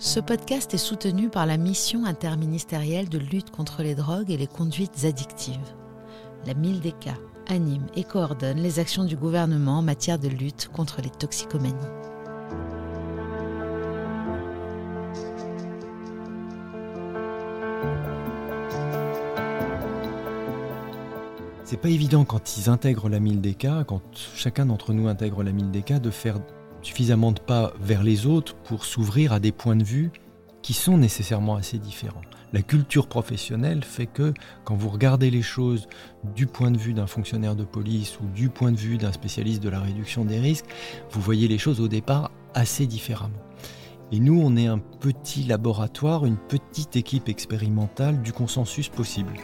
Ce podcast est soutenu par la mission interministérielle de lutte contre les drogues et les conduites addictives. La MILDECA anime et coordonne les actions du gouvernement en matière de lutte contre les toxicomanies. C'est pas évident quand ils intègrent la 1000DK, quand chacun d'entre nous intègre la 1000DK, de faire suffisamment de pas vers les autres pour s'ouvrir à des points de vue qui sont nécessairement assez différents. La culture professionnelle fait que quand vous regardez les choses du point de vue d'un fonctionnaire de police ou du point de vue d'un spécialiste de la réduction des risques, vous voyez les choses au départ assez différemment. Et nous, on est un petit laboratoire, une petite équipe expérimentale du consensus possible.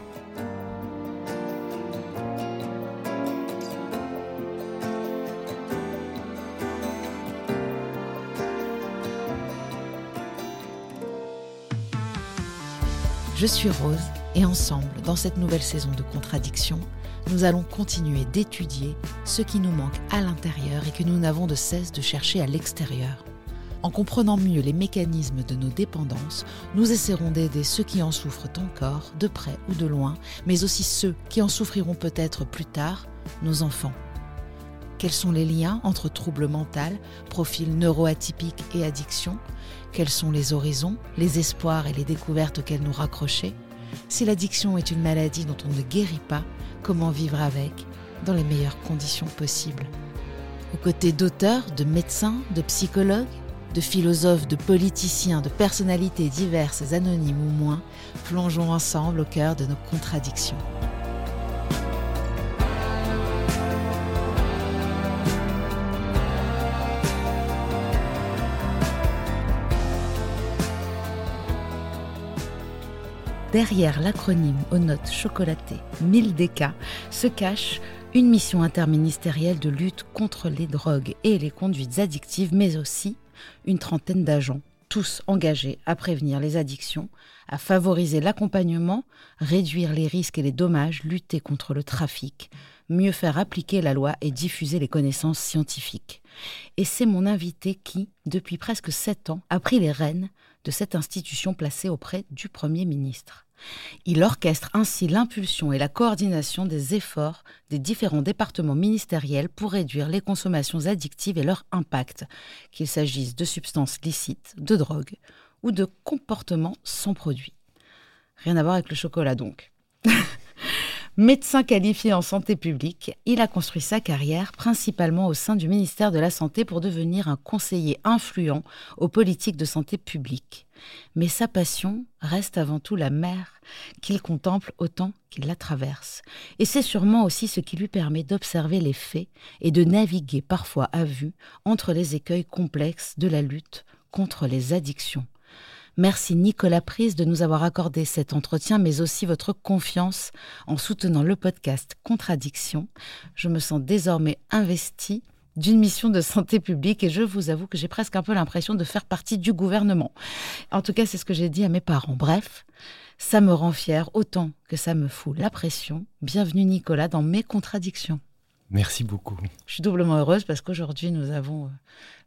Je suis Rose et ensemble, dans cette nouvelle saison de contradictions, nous allons continuer d'étudier ce qui nous manque à l'intérieur et que nous n'avons de cesse de chercher à l'extérieur. En comprenant mieux les mécanismes de nos dépendances, nous essaierons d'aider ceux qui en souffrent encore, de près ou de loin, mais aussi ceux qui en souffriront peut-être plus tard, nos enfants. Quels sont les liens entre troubles mentaux, profils neuroatypiques et addiction quels sont les horizons, les espoirs et les découvertes auxquelles nous raccrocher Si l'addiction est une maladie dont on ne guérit pas, comment vivre avec dans les meilleures conditions possibles? Aux côtés d'auteurs, de médecins, de psychologues, de philosophes, de politiciens, de personnalités diverses, anonymes ou moins, plongeons ensemble au cœur de nos contradictions. Derrière l'acronyme aux notes chocolatées 1000DK se cache une mission interministérielle de lutte contre les drogues et les conduites addictives, mais aussi une trentaine d'agents, tous engagés à prévenir les addictions, à favoriser l'accompagnement, réduire les risques et les dommages, lutter contre le trafic, mieux faire appliquer la loi et diffuser les connaissances scientifiques. Et c'est mon invité qui, depuis presque sept ans, a pris les rênes de cette institution placée auprès du Premier ministre. Il orchestre ainsi l'impulsion et la coordination des efforts des différents départements ministériels pour réduire les consommations addictives et leur impact, qu'il s'agisse de substances licites, de drogues ou de comportements sans produit. Rien à voir avec le chocolat donc. Médecin qualifié en santé publique, il a construit sa carrière principalement au sein du ministère de la Santé pour devenir un conseiller influent aux politiques de santé publique. Mais sa passion reste avant tout la mer qu'il contemple autant qu'il la traverse. Et c'est sûrement aussi ce qui lui permet d'observer les faits et de naviguer parfois à vue entre les écueils complexes de la lutte contre les addictions. Merci Nicolas Prise de nous avoir accordé cet entretien, mais aussi votre confiance en soutenant le podcast Contradiction. Je me sens désormais investie d'une mission de santé publique et je vous avoue que j'ai presque un peu l'impression de faire partie du gouvernement. En tout cas, c'est ce que j'ai dit à mes parents. Bref, ça me rend fière autant que ça me fout la pression. Bienvenue Nicolas dans mes contradictions. Merci beaucoup. Je suis doublement heureuse parce qu'aujourd'hui, nous avons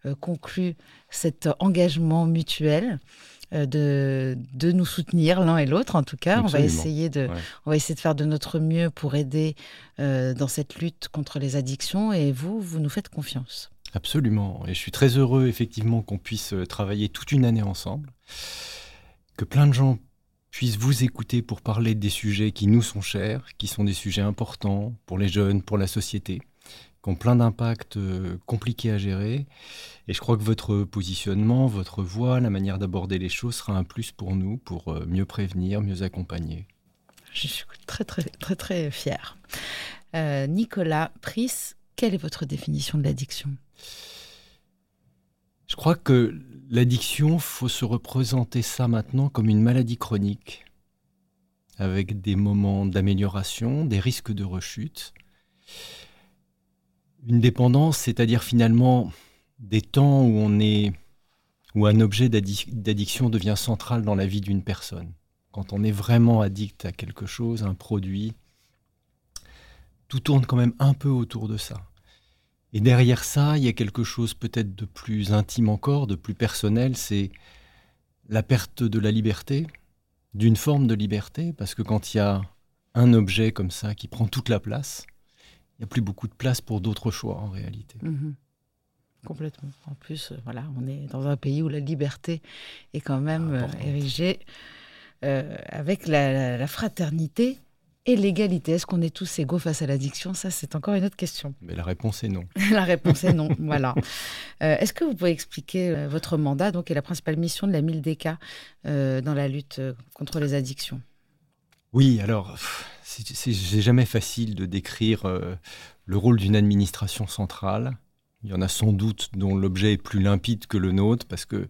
euh, conclu cet engagement mutuel euh, de, de nous soutenir l'un et l'autre en tout cas. On va, essayer de, on va essayer de faire de notre mieux pour aider euh, dans cette lutte contre les addictions et vous, vous nous faites confiance. Absolument. Et je suis très heureux effectivement qu'on puisse euh, travailler toute une année ensemble, que plein de gens puissent vous écouter pour parler des sujets qui nous sont chers, qui sont des sujets importants pour les jeunes, pour la société qui ont plein d'impacts euh, compliqués à gérer. Et je crois que votre positionnement, votre voix, la manière d'aborder les choses sera un plus pour nous, pour euh, mieux prévenir, mieux accompagner. Je suis très, très, très, très fière. Euh, Nicolas Pris, quelle est votre définition de l'addiction? Je crois que l'addiction, faut se représenter ça maintenant comme une maladie chronique, avec des moments d'amélioration, des risques de rechute. Une dépendance, c'est-à-dire finalement des temps où on est où un objet d'addiction devient central dans la vie d'une personne. Quand on est vraiment addict à quelque chose, un produit, tout tourne quand même un peu autour de ça. Et derrière ça, il y a quelque chose peut-être de plus intime encore, de plus personnel, c'est la perte de la liberté, d'une forme de liberté, parce que quand il y a un objet comme ça qui prend toute la place, il n'y a plus beaucoup de place pour d'autres choix en réalité. Mhm. Complètement. En plus, euh, voilà, on est dans un pays où la liberté est quand même euh, érigée euh, avec la, fraternité et l'égalité. Est-ce qu'on est tous égaux face à l'addiction? Ça, c'est encore une autre question. Mais la réponse est non. la réponse est non, voilà. Est-ce que vous pouvez expliquer votre mandat donc, et la principale mission de la MILDECA dans la lutte contre les addictions? Oui, alors c'est jamais facile de décrire euh, le rôle d'une administration centrale. Il y en a sans doute dont l'objet est plus limpide que le nôtre parce que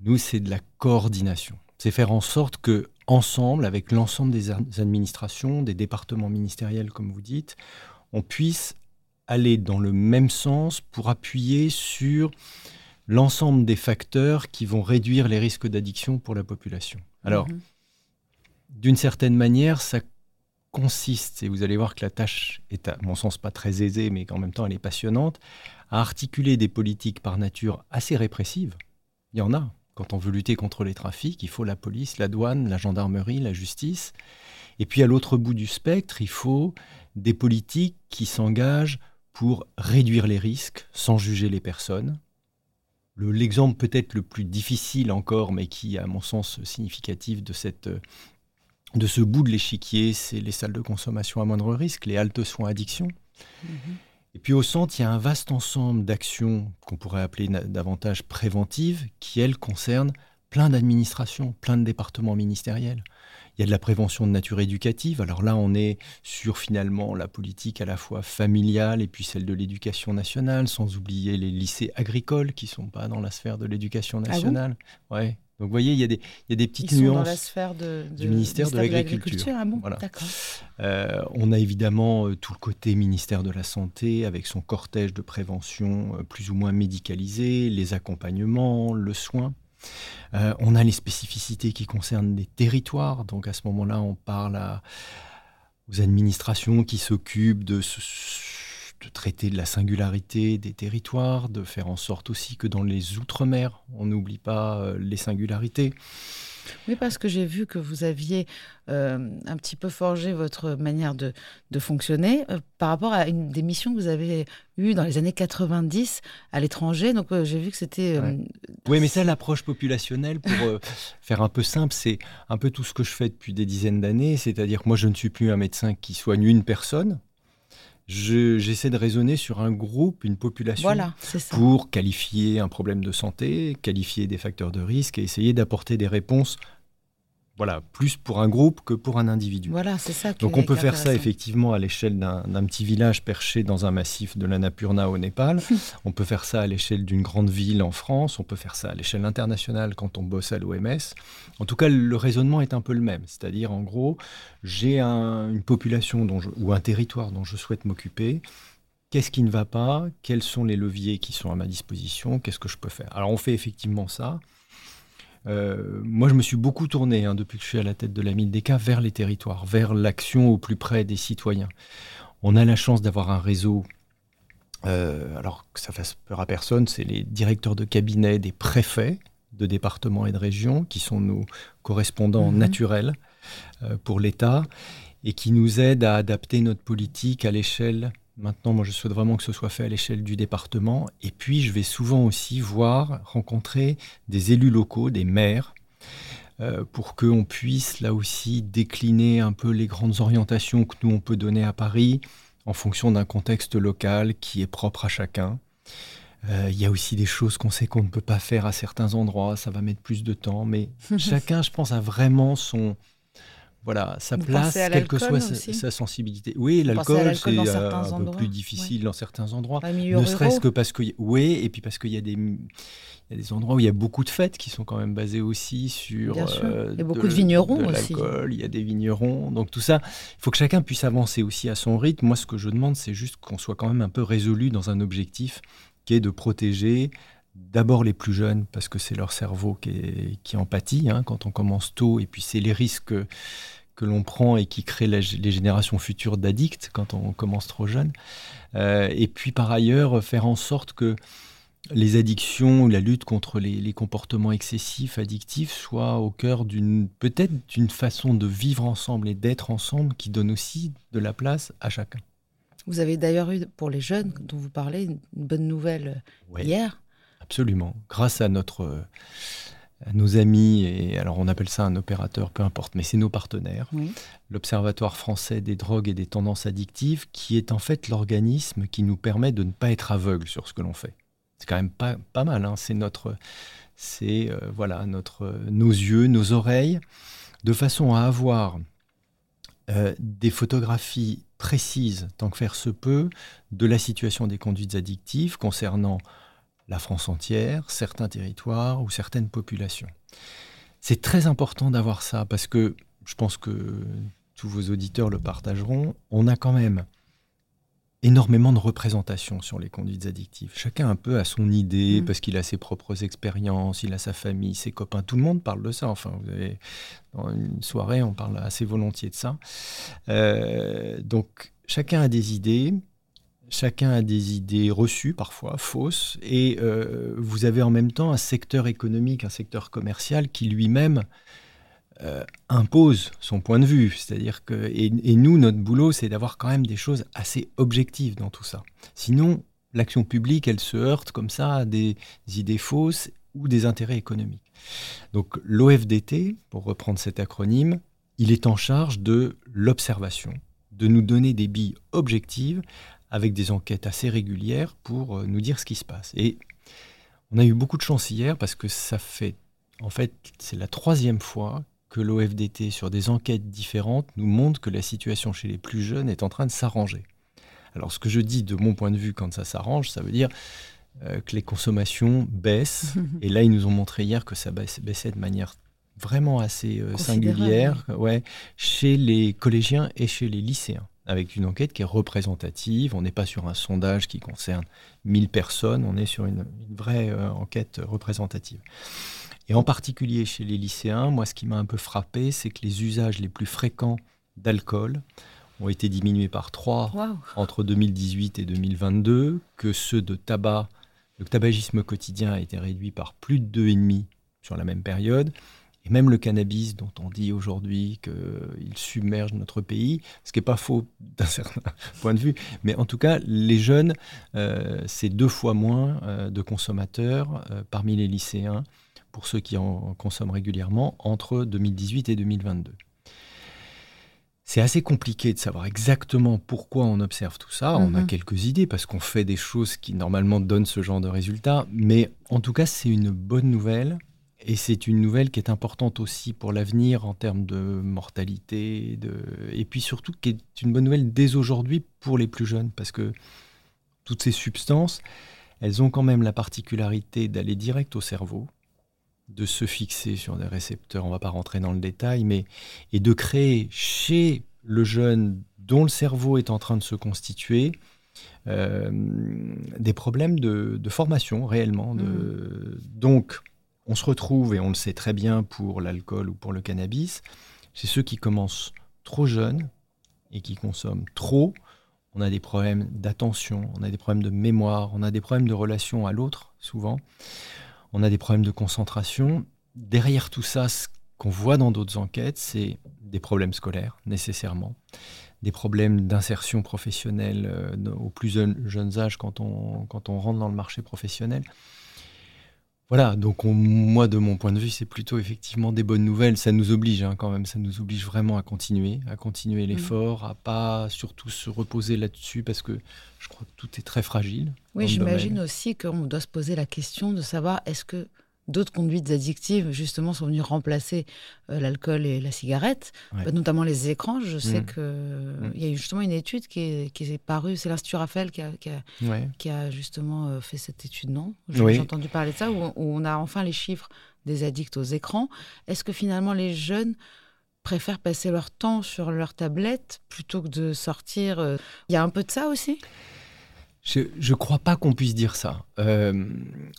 nous, c'est de la coordination. C'est faire en sorte que, ensemble, avec l'ensemble des administrations, des départements ministériels, comme vous dites, on puisse aller dans le même sens pour appuyer sur l'ensemble des facteurs qui vont réduire les risques d'addiction pour la population. Alors, mhm. d'une certaine manière, ça consiste, et vous allez voir que la tâche est à mon sens pas très aisée, mais qu'en même temps elle est passionnante, à articuler des politiques par nature assez répressives. Il y en a. Quand on veut lutter contre les trafics, il faut la police, la douane, la gendarmerie, la justice. Et puis à l'autre bout du spectre, il faut des politiques qui s'engagent pour réduire les risques sans juger les personnes. L'exemple peut-être le plus difficile encore, mais qui, à mon sens, significatif de cette de ce bout de l'échiquier, c'est les salles de consommation à moindre risque, les haltes soins addiction. Mhm. Et puis au centre, il y a un vaste ensemble d'actions qu'on pourrait appeler davantage préventives, qui, elles, concernent plein d'administrations, plein de départements ministériels. Il y a de la prévention de nature éducative. Alors là, on est sur finalement la politique à la fois familiale et puis celle de l'éducation nationale, sans oublier les lycées agricoles qui ne sont pas dans la sphère de l'éducation ah nationale. ouais. Donc vous voyez, il y, a des, il y a des petites Ils nuances sont dans la sphère de, du ministère de l'Agriculture. Ah bon voilà. D'accord. Euh, on a évidemment euh, tout le côté ministère de la Santé avec son cortège de prévention euh, plus ou moins médicalisé, les accompagnements, le soin. on a les spécificités qui concernent les territoires. Donc à ce moment-là, on parle aux administrations qui s'occupent de ce de traiter de la singularité des territoires, de faire en sorte aussi que dans les Outre-mer, on n'oublie pas euh, les singularités. Oui, parce que j'ai vu que vous aviez euh, un petit peu forgé votre manière de, de fonctionner euh, par rapport à une des missions que vous avez eues dans les années 90 à l'étranger. Donc euh, j'ai vu que c'était... Oui, mais ça, l'approche populationnelle, pour faire un peu simple, c'est un peu tout ce que je fais depuis des dizaines d'années. C'est-à-dire que moi, je ne suis plus un médecin qui soigne une personne j'essaie de raisonner sur un groupe, une population, pour qualifier un problème de santé, qualifier des facteurs de risque et essayer d'apporter des réponses voilà, plus pour un groupe que pour un individu. Voilà, c'est ça. Donc on peut faire ça effectivement à l'échelle d'un petit village perché dans un massif de l'Annapurna au Népal. on peut faire ça à l'échelle d'une grande ville en France. On peut faire ça à l'échelle internationale quand on bosse à l'OMS. En tout cas, le raisonnement est un peu le même. C'est-à-dire, en gros, j'ai une population ou un territoire dont je souhaite m'occuper. Qu'est-ce qui ne va pas? Quels sont les leviers qui sont à ma disposition? Qu'est-ce que je peux faire? Alors on fait effectivement ça. Euh, moi, je me suis beaucoup tourné, hein, depuis que je suis à la tête de la mine des cas, vers les territoires, vers l'action au plus près des citoyens. On a la chance d'avoir un réseau, euh, alors que ça fasse peur à personne, c'est les directeurs de cabinet des préfets de départements et de régions, qui sont nos correspondants mhm. naturels euh, pour l'État, et qui nous aident à adapter notre politique à l'échelle Maintenant, moi, je souhaite vraiment que ce soit fait à l'échelle du département. Et puis, je vais souvent aussi voir, rencontrer des élus locaux, des maires, euh, pour qu'on puisse là aussi décliner un peu les grandes orientations que nous, on peut donner à Paris en fonction d'un contexte local qui est propre à chacun. Euh, il y a aussi des choses qu'on sait qu'on ne peut pas faire à certains endroits, ça va mettre plus de temps, mais chacun, je pense, a vraiment son, voilà, sa place, quelle que soit sa, sensibilité. Oui, l'alcool, c'est euh, un peu plus difficile dans certains endroits. Ne serait-ce que parce que. Oui, et puis parce qu'il y a des. Il y a des endroits où il y a beaucoup de fêtes qui sont quand même basées aussi sur. Euh, il y a beaucoup de, vignerons de aussi. Il y a des vignerons. Donc tout ça, il faut que chacun puisse avancer aussi à son rythme. Moi, ce que je demande, c'est juste qu'on soit quand même un peu résolu dans un objectif qui est de protéger d'abord les plus jeunes, parce que c'est leur cerveau qui, qui en pâtit hein, quand on commence tôt, et puis c'est les risques que l'on prend et qui crée les générations futures d'addicts quand on commence trop jeune. Euh, et puis par ailleurs, faire en sorte que les addictions, la lutte contre les, comportements excessifs, addictifs, soient au cœur d'une peut-être d'une façon de vivre ensemble et d'être ensemble qui donne aussi de la place à chacun. Vous avez d'ailleurs eu pour les jeunes dont vous parlez une bonne nouvelle hier. Absolument. Grâce à notre nos amis, et alors on appelle ça un opérateur, peu importe, mais c'est nos partenaires, l'Observatoire français des drogues et des tendances addictives, qui est en fait l'organisme qui nous permet de ne pas être aveugle sur ce que l'on fait. C'est quand même pas, pas mal, hein. c'est notre, c'est euh, voilà notre, nos yeux, nos oreilles, de façon à avoir euh, des photographies précises, tant que faire se peut, de la situation des conduites addictives concernant la France entière, certains territoires ou certaines populations. C'est très important d'avoir ça parce que je pense que tous vos auditeurs le partageront. On a quand même énormément de représentations sur les conduites addictives. Chacun un peu a son idée mmh. parce qu'il a ses propres expériences, il a sa famille, ses copains. Tout le monde parle de ça. Enfin, vous avez, dans une soirée, on parle assez volontiers de ça. Euh, donc, chacun a des idées. Chacun a des idées reçues, parfois fausses, et euh, vous avez en même temps un secteur économique, un secteur commercial qui lui-même euh, impose son point de vue. C'est-à-dire que, et, nous, notre boulot, c'est d'avoir quand même des choses assez objectives dans tout ça. Sinon, l'action publique, elle se heurte comme ça à des idées fausses ou des intérêts économiques. Donc l'OFDT, pour reprendre cet acronyme, il est en charge de l'observation, de nous donner des billes objectives avec des enquêtes assez régulières pour euh, nous dire ce qui se passe. Et on a eu beaucoup de chance hier parce que ça fait, en fait, c'est la troisième fois que l'OFDT, sur des enquêtes différentes, nous montre que la situation chez les plus jeunes est en train de s'arranger. Alors ce que je dis de mon point de vue quand ça s'arrange, ça veut dire euh, que les consommations baissent. et là, ils nous ont montré hier que ça baissait de manière vraiment assez euh, singulière ouais, chez les collégiens et chez les lycéens avec une enquête qui est représentative. On n'est pas sur un sondage qui concerne 1000 personnes, on est sur une, vraie euh, enquête représentative. Et en particulier chez les lycéens, moi ce qui m'a un peu frappé, c'est que les usages les plus fréquents d'alcool ont été diminués par 3 entre 2018 et 2022, que ceux de tabac, le tabagisme quotidien a été réduit par plus de 2,5 sur la même période, et même le cannabis dont on dit aujourd'hui qu'il submerge notre pays, ce qui n'est pas faux d'un certain point de vue, mais en tout cas, les jeunes, euh, c'est deux fois moins euh, de consommateurs euh, parmi les lycéens, pour ceux qui en consomment régulièrement, entre 2018 et 2022. C'est assez compliqué de savoir exactement pourquoi on observe tout ça. On a Mhm. quelques idées parce qu'on fait des choses qui normalement donnent ce genre de résultats. Mais en tout cas, c'est une bonne nouvelle. Et c'est une nouvelle qui est importante aussi pour l'avenir en termes de mortalité. De... Et puis surtout, qui est une bonne nouvelle dès aujourd'hui pour les plus jeunes. Parce que toutes ces substances, elles ont quand même la particularité d'aller direct au cerveau, de se fixer sur des récepteurs, on ne va pas rentrer dans le détail, mais et de créer chez le jeune dont le cerveau est en train de se constituer euh, des problèmes de, de formation réellement. De... Donc, on se retrouve, et on le sait très bien pour l'alcool ou pour le cannabis, c'est ceux qui commencent trop jeunes et qui consomment trop. On a des problèmes d'attention, on a des problèmes de mémoire, on a des problèmes de relation à l'autre, souvent. On a des problèmes de concentration. Derrière tout ça, ce qu'on voit dans d'autres enquêtes, c'est des problèmes scolaires, nécessairement, des problèmes d'insertion professionnelle euh, au plus jeune, jeunes âges quand on, quand on rentre dans le marché professionnel. Voilà, donc on- moi, de mon point de vue, c'est plutôt effectivement des bonnes nouvelles. Ça nous oblige hein, quand même, ça nous oblige vraiment à continuer, à continuer l'effort, à pas surtout se reposer là-dessus parce que je crois que tout est très fragile. Oui, j'imagine aussi qu'on doit se poser la question de savoir est-ce que d'autres conduites addictives, justement, sont venues remplacer euh, l'alcool et la cigarette, Ouais. bah, notamment les écrans. Je sais Mm. qu'il Mm. y a eu justement une étude qui est, qui est parue, c'est l'Institut Raphaël qui a, qui a- Ouais. qui a justement euh, fait cette étude, non? J'ai Oui. j'ai entendu parler de ça, où, où on a enfin les chiffres des addicts aux écrans. Est-ce que finalement les jeunes préfèrent passer leur temps sur leur tablette plutôt que de sortir euh, Il y a un peu de ça aussi? Je ne crois pas qu'on puisse dire ça. Euh,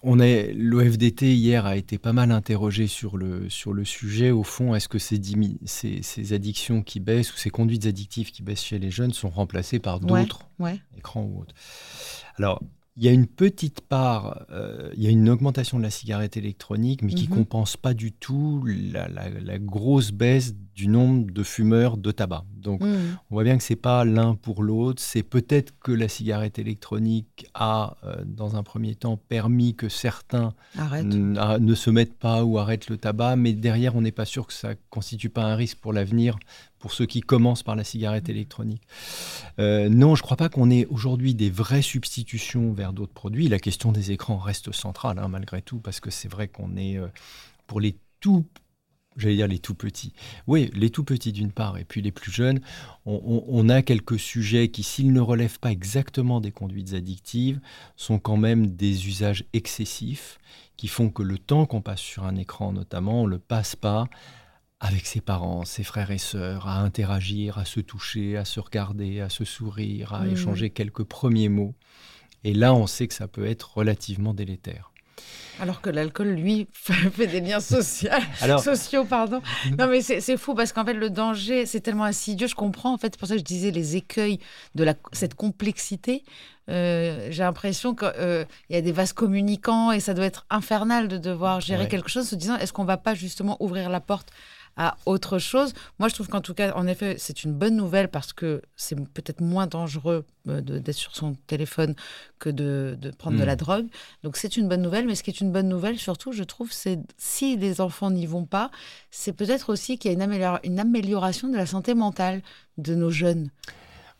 on est l'OFDT hier a été pas mal interrogé sur le sur le sujet. Au fond, est-ce que ces, ces, ces addictions qui baissent ou ces conduites addictives qui baissent chez les jeunes sont remplacées par d'autres Ouais. écrans ou autres? Alors, il y a une petite part, euh, il y a une augmentation de la cigarette électronique, mais qui Mhm. compense pas du tout la, la- la grosse baisse du nombre de fumeurs de tabac. Donc, Mm. on voit bien que c'est pas l'un pour l'autre. C'est peut-être que la cigarette électronique a, euh, dans un premier temps, permis que certains ne se mettent pas ou arrêtent le tabac, mais derrière, on n'est pas sûr que ça constitue pas un risque pour l'avenir pour ceux qui commencent par la cigarette électronique. Euh, non, je crois pas qu'on ait aujourd'hui des vraies substitutions vers d'autres produits. La question des écrans reste centrale, hein, malgré tout, parce que c'est vrai qu'on est euh, pour les tout J'allais dire les tout petits. Oui, les tout petits d'une part, et puis les plus jeunes, on, on- on a quelques sujets qui, s'ils ne relèvent pas exactement des conduites addictives, sont quand même des usages excessifs qui font que le temps qu'on passe sur un écran, notamment, on ne le passe pas avec ses parents, ses frères et sœurs, à interagir, à se toucher, à se regarder, à se sourire, à Mhm. échanger quelques premiers mots. Et là, on sait que ça peut être relativement délétère. Alors que l'alcool, lui, fait des liens sociaux. Alors, sociaux, pardon. Non, mais c'est fou parce qu'en fait, le danger, c'est tellement insidieux. Je comprends, en fait, c'est pour ça que je disais les écueils de la, cette complexité. Euh, J'ai l'impression qu'il y a des vases communicants et ça doit être infernal de devoir gérer Ouais. quelque chose en se disant est-ce qu'on va pas justement ouvrir la porte à autre chose. Moi, je trouve qu'en tout cas, en effet, c'est une bonne nouvelle parce que c'est peut-être moins dangereux euh, d'être sur son téléphone que de, de prendre de la drogue. Donc, c'est une bonne nouvelle. Mais ce qui est une bonne nouvelle, surtout, je trouve, c'est si les enfants n'y vont pas, c'est peut-être aussi qu'il y a une, amélior- une amélioration de la santé mentale de nos jeunes.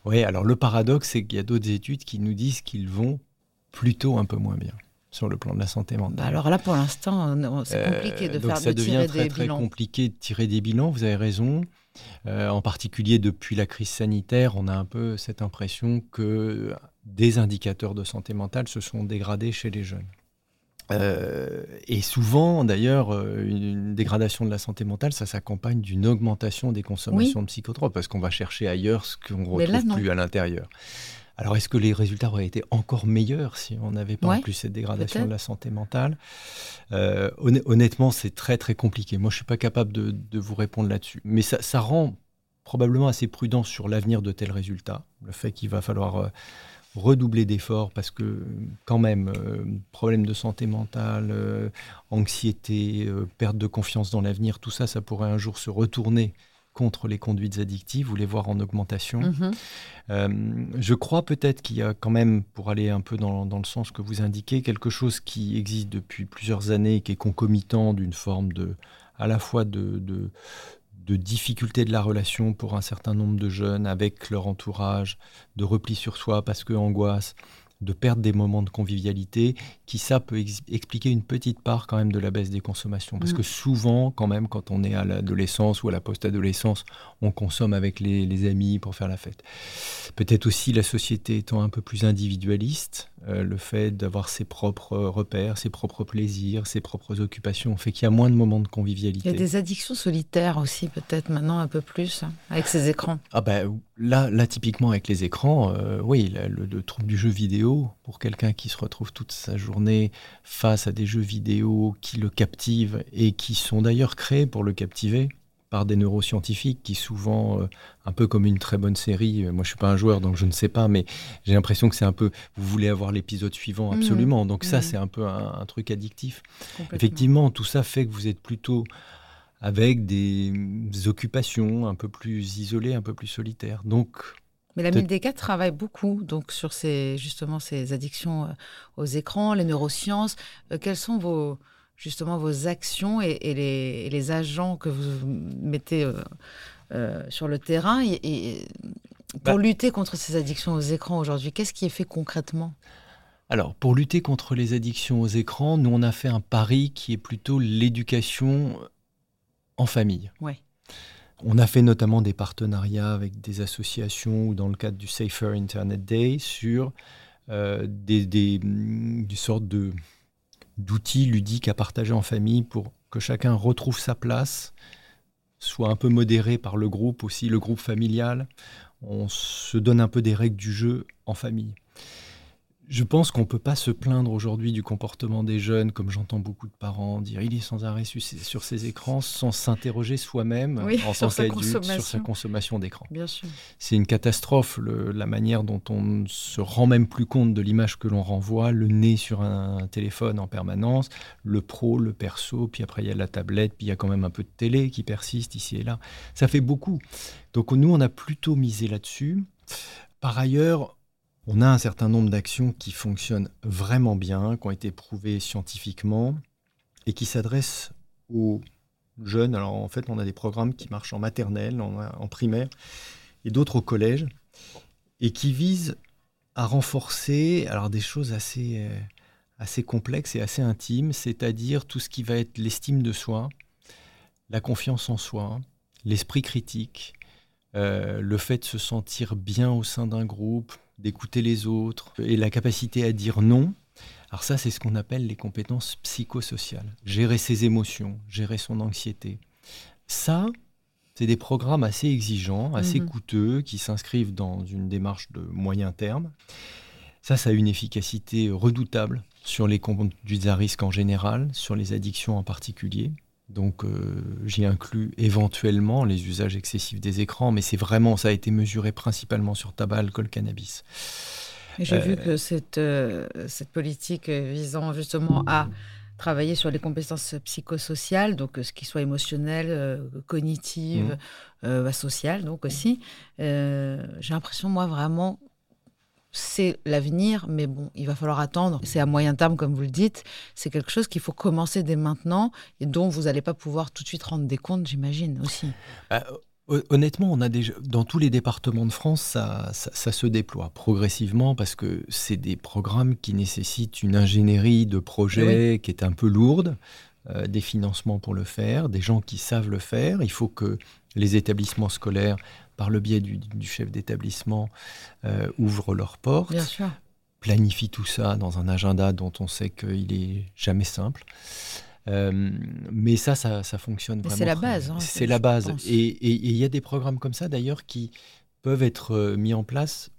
Oui, alors le paradoxe, c'est qu'il y a d'autres études qui nous disent qu'ils vont plutôt un peu moins bien sur le plan de la santé mentale. Bah, alors là, pour l'instant, non, c'est Euh, compliqué de donc faire ça de devient tirer très des très bilans. compliqué de tirer des bilans. Vous avez raison. Euh, en particulier depuis la crise sanitaire, on a un peu cette impression que des indicateurs de santé mentale se sont dégradés chez les jeunes. Euh, et souvent, d'ailleurs, euh, une dégradation de la santé mentale, ça s'accompagne d'une augmentation des consommations de psychotropes, parce qu'on va chercher ailleurs ce qu'on ne là, retrouve plus à l'intérieur. Alors, est-ce que les résultats auraient été encore meilleurs si on n'avait pas Ouais, en plus cette dégradation de la santé mentale? Euh, honn- Honnêtement, c'est très très compliqué. Moi, je suis pas capable de, de vous répondre là-dessus. Mais ça, ça rend probablement assez prudent sur l'avenir de tels résultats. Le fait qu'il va falloir euh, redoubler d'efforts parce que quand même, euh, problème de santé mentale, euh, anxiété, perte de confiance dans l'avenir, tout ça, ça pourrait un jour se retourner contre les conduites addictives ou les voir en augmentation. Mhm. je crois peut-être qu'il y a quand même, pour aller un peu dans, dans, le sens que vous indiquez, quelque chose qui existe depuis plusieurs années, qui est concomitant d'une forme de, à la fois de, de, de difficulté de la relation pour un certain nombre de jeunes avec leur entourage, de repli sur soi parce que angoisse, de perdre des moments de convivialité, qui ça peut expliquer une petite part quand même de la baisse des consommations. Parce mm. que souvent, quand même, quand on est à l'adolescence ou à la post-adolescence, on consomme avec les, les, amis pour faire la fête. Peut-être aussi la société étant un peu plus individualiste, euh, le fait d'avoir ses propres repères, ses propres plaisirs, ses propres occupations, fait qu'il y a moins de moments de convivialité. Il y a des addictions solitaires aussi, peut-être maintenant un peu plus, hein, avec ces écrans. Ah ben là, là typiquement avec les écrans, euh, oui, le, trouble du jeu vidéo, pour quelqu'un qui se retrouve toute sa journée face à des jeux vidéo qui le captivent et qui sont d'ailleurs créés pour le captiver, par des neuroscientifiques qui souvent, euh, un peu comme une très bonne série, euh, moi je suis pas un joueur donc je ne sais pas, mais j'ai l'impression que c'est un peu, vous voulez avoir l'épisode suivant mmh. absolument, donc ça mmh. c'est un peu un, truc addictif. Effectivement, tout ça fait que vous êtes plutôt avec des, occupations un peu plus isolées, un peu plus solitaires. Donc mais la MILDK travaille beaucoup donc sur ces justement ces addictions euh, aux écrans, les neurosciences. quels sont vos justement vos actions et, les, agents que vous mettez euh, euh, sur le terrain et, pour bah lutter contre ces addictions aux écrans aujourd'hui Qu'est-ce qui est fait concrètement? Alors, pour lutter contre les addictions aux écrans, nous, on a fait un pari qui est plutôt l'éducation en famille. Ouais. On a fait notamment des partenariats avec des associations ou dans le cadre du Safer Internet Day sur euh, des, des, des sortes de d'outils ludiques à partager en famille pour que chacun retrouve sa place, soit un peu modéré par le groupe aussi, le groupe familial. On se donne un peu des règles du jeu en famille. Je pense qu'on ne peut pas se plaindre aujourd'hui du comportement des jeunes, comme j'entends beaucoup de parents dire il est sans arrêt sur ses écrans, sans s'interroger soi-même en tant qu'adulte sur sa consommation d'écran. C'est une catastrophe, la manière dont on ne se rend même plus compte de l'image que l'on renvoie, le nez sur un, téléphone en permanence, le pro, le perso, puis après il y a la tablette, puis il y a quand même un peu de télé qui persiste ici et là. Ça fait beaucoup. Donc nous, on a plutôt misé là-dessus. Par ailleurs, on a un certain nombre d'actions qui fonctionnent vraiment bien, qui ont été prouvées scientifiquement et qui s'adressent aux jeunes. Alors en fait, on a des programmes qui marchent en maternelle, en, primaire et d'autres au collège et qui visent à renforcer alors des choses assez, euh, assez complexes et assez intimes, c'est-à-dire tout ce qui va être l'estime de soi, la confiance en soi, l'esprit critique, euh, le fait de se sentir bien au sein d'un groupe, d'écouter les autres et la capacité à dire non. Alors ça, c'est ce qu'on appelle les compétences psychosociales. Gérer ses émotions, gérer son anxiété. Ça, c'est des programmes assez exigeants, assez mhm. coûteux, qui s'inscrivent dans une démarche de moyen terme. Ça, ça a une efficacité redoutable sur les conduites à risque en général, sur les addictions en particulier. Donc euh, j'y inclus éventuellement les usages excessifs des écrans, mais c'est vraiment, ça a été mesuré principalement sur tabac, alcool, cannabis. J'ai vu euh, que cette, euh, cette politique visant justement à travailler sur les compétences psychosociales, donc ce qui soit émotionnel, cognitive, mmh. sociale, donc aussi, j'ai l'impression, moi, vraiment c'est l'avenir, mais bon, il va falloir attendre. C'est à moyen terme, comme vous le dites. C'est quelque chose qu'il faut commencer dès maintenant et dont vous n'allez pas pouvoir tout de suite rendre des comptes, j'imagine aussi. Bah, honnêtement, on a déjà, dans tous les départements de France, ça, se déploie progressivement parce que c'est des programmes qui nécessitent une ingénierie de projet qui est un peu lourde, euh, des financements pour le faire, des gens qui savent le faire. Il faut que les établissements scolaires par le biais du, chef d'établissement, euh, ouvrent leurs portes, planifient tout ça dans un agenda dont on sait qu'il est jamais simple. Euh, mais ça, ça, fonctionne vraiment. C'est la base. Hein, c'est la base. Et il y a des programmes comme ça, d'ailleurs, qui peuvent être euh, mis en place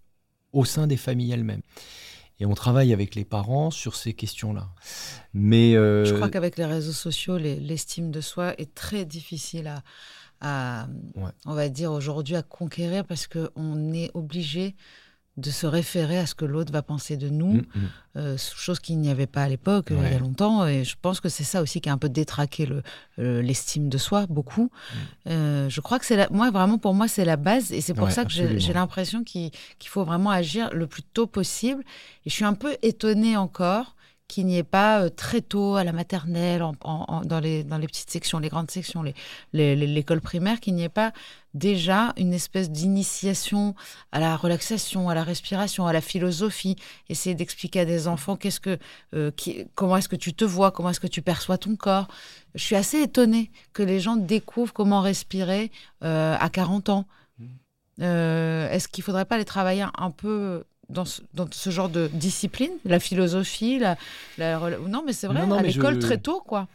au sein des familles elles-mêmes. Et on travaille avec les parents sur ces questions-là. Mais je crois qu'avec les réseaux sociaux, l'estime de soi est très difficile à, à, on va dire aujourd'hui, à conquérir parce qu'on est obligé de se référer à ce que l'autre va penser de nous, Mm, mm. euh, chose qu'il n'y avait pas à l'époque, euh, il y a longtemps. Et je pense que c'est ça aussi qui a un peu détraqué le- l'estime de soi, beaucoup. Mm. Euh, je crois que c'est moi vraiment pour moi c'est la base et c'est pour Ouais, ça que j'ai l'impression qu'il qu'il faut vraiment agir le plus tôt possible. Et je suis un peu étonnée encore qu'il n'y ait pas euh, très tôt à la maternelle, en- en- en- dans, les, dans les petites sections, les grandes sections, les- les- les- l'école primaire, qu'il n'y ait pas déjà une espèce d'initiation à la relaxation, à la respiration, à la philosophie, essayer d'expliquer à des enfants qu'est-ce que, euh, qui- comment est-ce que tu te vois, comment est-ce que tu perçois ton corps. Je suis assez étonnée que les gens découvrent comment respirer euh, à 40 ans. Euh, est-ce qu'il ne faudrait pas les travailler un peu dans ce, dans ce genre de discipline, la philosophie, la, non mais c'est vrai, Non, non, à je- l'école très tôt quoi.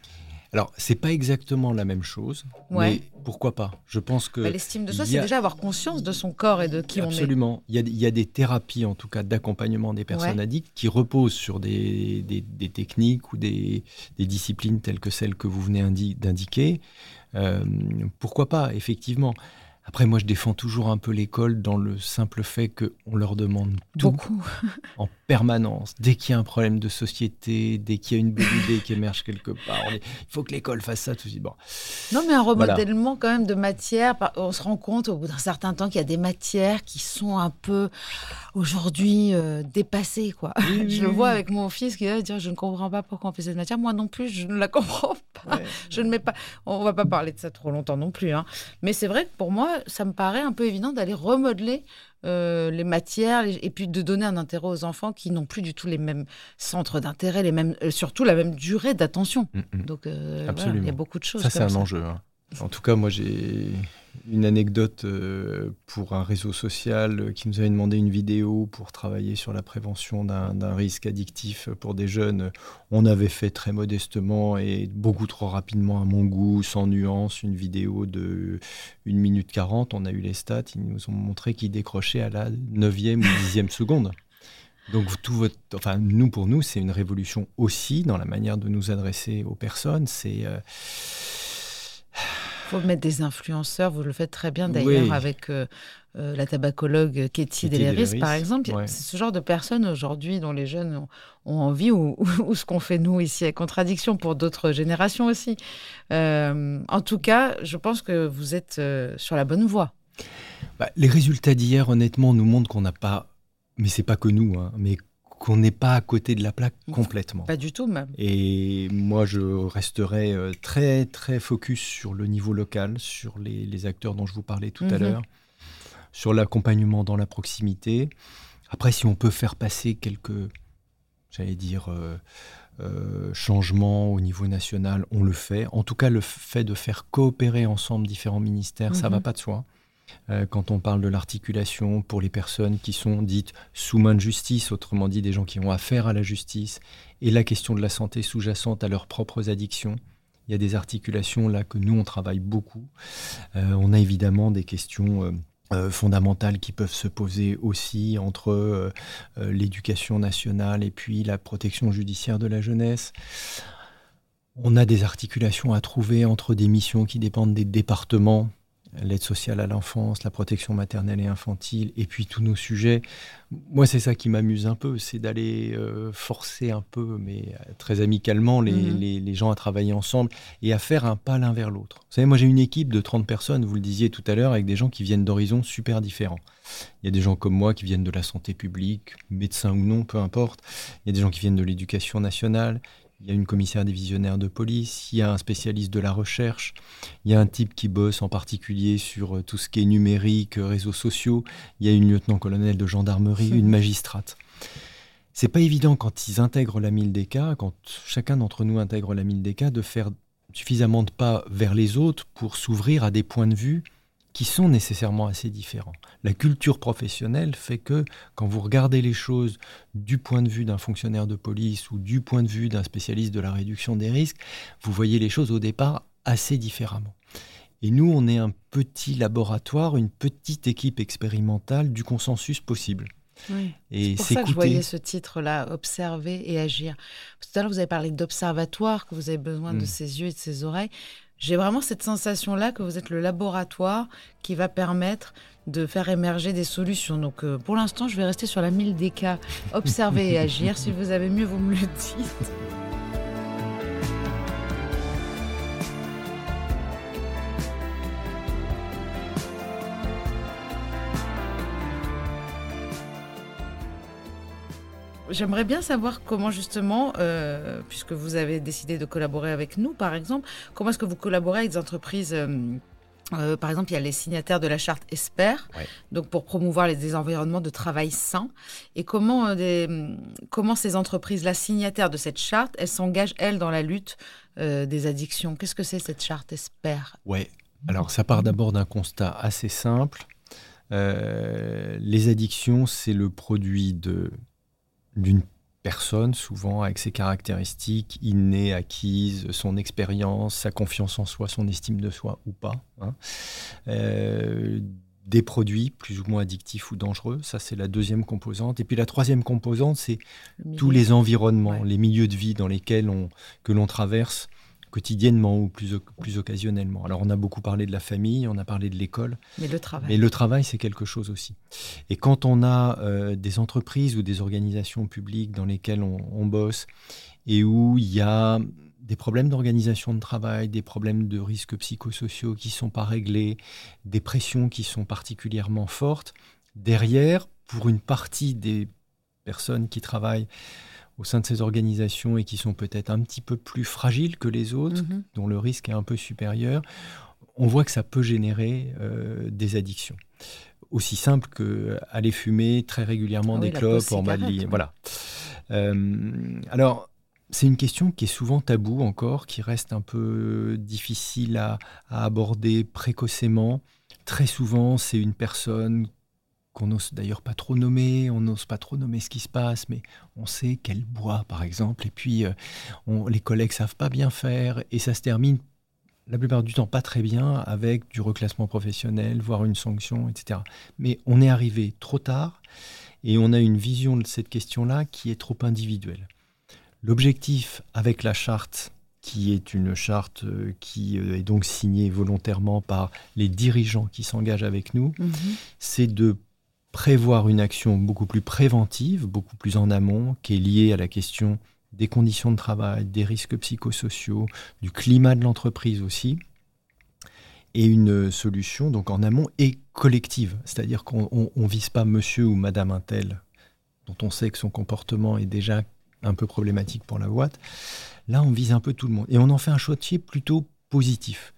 Alors, c'est pas exactement la même chose, Ouais. mais pourquoi pas? Je pense que Bah, L'estime de soi, c'est déjà avoir conscience de son corps et de qui Absolument. Il y, a, il y a des thérapies, en tout cas, d'accompagnement des personnes Ouais. addictes qui reposent sur des, des- des techniques ou des, des disciplines telles que celles que vous venez indi- d'indiquer. Euh, pourquoi pas, effectivement. Après, moi, je défends toujours un peu l'école dans le simple fait qu'on leur demande tout Beaucoup. en permanence. Dès qu'il y a un problème de société, dès qu'il y a une bonne idée qui émerge quelque part, il faut que l'école fasse ça. Tout. Bon. Non, mais un Voilà. remodèlement quand même de matière. On se rend compte au bout d'un certain temps qu'il y a des matières qui sont un peu aujourd'hui euh, dépassées. Quoi. Oui, oui, je le vois oui. avec mon fils qui va dire Je ne comprends pas pourquoi on fait cette matière. Moi non plus, je ne la comprends pas. Ouais. Je ne mets pas. On va pas parler de ça trop longtemps non plus. hein. Mais c'est vrai que pour moi, ça me paraît un peu évident d'aller remodeler euh, les matières et puis de donner un intérêt aux enfants qui n'ont plus du tout les mêmes centres d'intérêt, les mêmes, euh, surtout la même durée d'attention. Mm, mm. Donc euh, voilà, il y a beaucoup de choses. Ça, c'est un enjeu. hein. En tout cas, moi, j'ai une anecdote euh, pour un réseau social euh, qui nous avait demandé une vidéo pour travailler sur la prévention d'un risque addictif pour des jeunes. On avait fait très modestement et beaucoup trop rapidement, à mon goût, sans nuance, une vidéo de 1 minute 40. On a eu les stats, ils nous ont montré qu'ils décrochaient à la 9e ou 10e seconde. Donc, tout votre, enfin, nous, pour nous, c'est une révolution aussi dans la manière de nous adresser aux personnes. C'est. euh, faut mettre des influenceurs, vous le faites très bien d'ailleurs Oui. avec euh, euh, la tabacologue Katie Deleris, par exemple. ouais. C'est ce genre de personnes aujourd'hui dont les jeunes ont, ont envie, ou, ou- ou ce qu'on fait nous ici à Contradiction pour d'autres générations aussi. Euh, en tout cas, je pense que vous êtes euh, sur la bonne voie. Bah, les résultats d'hier, honnêtement, nous montrent qu'on n'a pas, mais c'est pas que nous, hein, mais qu'on n'est pas à côté de la plaque complètement. Pas du tout même. Et moi, je resterai euh, très, très focus sur le niveau local, sur les, les acteurs dont je vous parlais tout à Mhm. l'heure, sur l'accompagnement dans la proximité. Après, si on peut faire passer quelques, j'allais dire, euh, euh, changements au niveau national, on le fait. En tout cas, le fait de faire coopérer ensemble différents ministères, ça Mhm. va pas de soi. Euh, quand on parle de l'articulation pour les personnes qui sont dites sous main de justice, autrement dit des gens qui ont affaire à la justice, et la question de la santé sous-jacente à leurs propres addictions. Il y a des articulations là que nous, on travaille beaucoup. Euh, on a évidemment des questions euh, fondamentales qui peuvent se poser aussi entre l'éducation nationale et puis la protection judiciaire de la jeunesse. On a des articulations à trouver entre des missions qui dépendent des départements, l'aide sociale à l'enfance, la protection maternelle et infantile, et puis tous nos sujets. Moi, c'est ça qui m'amuse un peu, c'est d'aller euh, forcer un peu, mais euh, très amicalement, les, Mhm. les- les gens à travailler ensemble et à faire un pas l'un vers l'autre. Vous savez, moi, j'ai une équipe de 30 personnes, vous le disiez tout à l'heure, avec des gens qui viennent d'horizons super différents. Il y a des gens comme moi qui viennent de la santé publique, médecins ou non, peu importe. Il y a des gens qui viennent de l'éducation nationale. Il y a une commissaire divisionnaire de police, il y a un spécialiste de la recherche, il y a un type qui bosse en particulier sur euh, tout ce qui est numérique, euh, réseaux sociaux, il y a une lieutenant-colonel de gendarmerie, une magistrate. C'est pas évident quand ils intègrent la 1000 DK, quand chacun d'entre nous intègre la 1000 DK, de faire suffisamment de pas vers les autres pour s'ouvrir à des points de vue qui sont nécessairement assez différents. La culture professionnelle fait que quand vous regardez les choses du point de vue d'un fonctionnaire de police ou du point de vue d'un spécialiste de la réduction des risques, vous voyez les choses au départ assez différemment. Et nous, on est un petit laboratoire, une petite équipe expérimentale du consensus possible. C'est pour ça que je voyais ce titre-là, observer et agir. Tout à l'heure, vous avez parlé d'observatoire, que vous avez besoin de Mm. ses yeux et de ses oreilles. J'ai vraiment cette sensation-là que vous êtes le laboratoire qui va permettre de faire émerger des solutions. Donc euh, pour l'instant, je vais rester sur la 1000 DK, observer et agir. Si vous avez mieux, vous me le dites. J'aimerais bien savoir comment justement, euh, puisque vous avez décidé de collaborer avec nous, par exemple, comment est-ce que vous collaborez avec des entreprises euh, euh, par exemple, il y a les signataires de la charte ESPER, donc pour promouvoir les, des environnements de travail sains. Et comment, des, comment ces entreprises-là, signataires de cette charte, elles s'engagent, elles, dans la lutte des addictions? Qu'est-ce que c'est cette charte ESPER? Ouais, alors ça part d'abord d'un constat assez simple. les addictions, c'est le produit de d'une personne, souvent avec ses caractéristiques innées, acquises, son expérience, sa confiance en soi, son estime de soi ou pas. Hein. Euh, des produits plus ou moins addictifs ou dangereux, ça c'est la deuxième composante. Et puis la troisième composante, c'est tous les environnements, les milieux de vie dans lesquels on, que l'on traverse quotidiennement ou plus, plus occasionnellement. Alors on a beaucoup parlé de la famille, on a parlé de l'école. Mais le travail. Mais le travail, c'est quelque chose aussi. Et quand on a euh, des entreprises ou des organisations publiques dans lesquelles on, bosse et où il y a des problèmes d'organisation de travail, des problèmes de risques psychosociaux qui ne sont pas réglés, des pressions qui sont particulièrement fortes, derrière, pour une partie des personnes qui travaillent au sein de ces organisations et qui sont peut-être un petit peu plus fragiles que les autres, mhm. dont le risque est un peu supérieur, on voit que ça peut générer euh, des addictions. Aussi simple que aller fumer très régulièrement ah des clopes en bas Voilà. Euh, alors, c'est une question qui est souvent taboue encore, qui reste un peu difficile à aborder précocement. Très souvent, c'est une personne qu'on n'ose d'ailleurs pas trop nommer, on n'ose pas trop nommer ce qui se passe, mais on sait qu'elle boit, par exemple, et puis euh, les collègues savent pas bien faire, et ça se termine la plupart du temps pas très bien avec du reclassement professionnel, voire une sanction, etc. Mais on est arrivé trop tard, et on a une vision de cette question-là qui est trop individuelle. L'objectif avec la charte qui est une charte euh, qui euh, est donc signée volontairement par les dirigeants qui s'engagent avec nous, mhm. c'est de prévoir une action beaucoup plus préventive, beaucoup plus en amont, qui est liée à la question des conditions de travail, des risques psychosociaux, du climat de l'entreprise aussi, et une solution donc en amont et collective, c'est-à-dire qu'on ne vise pas monsieur ou madame un tel, dont on sait que son comportement est déjà un peu problématique pour la boîte. Là, on vise un peu tout le monde. Et on en fait un chantier plutôt positif.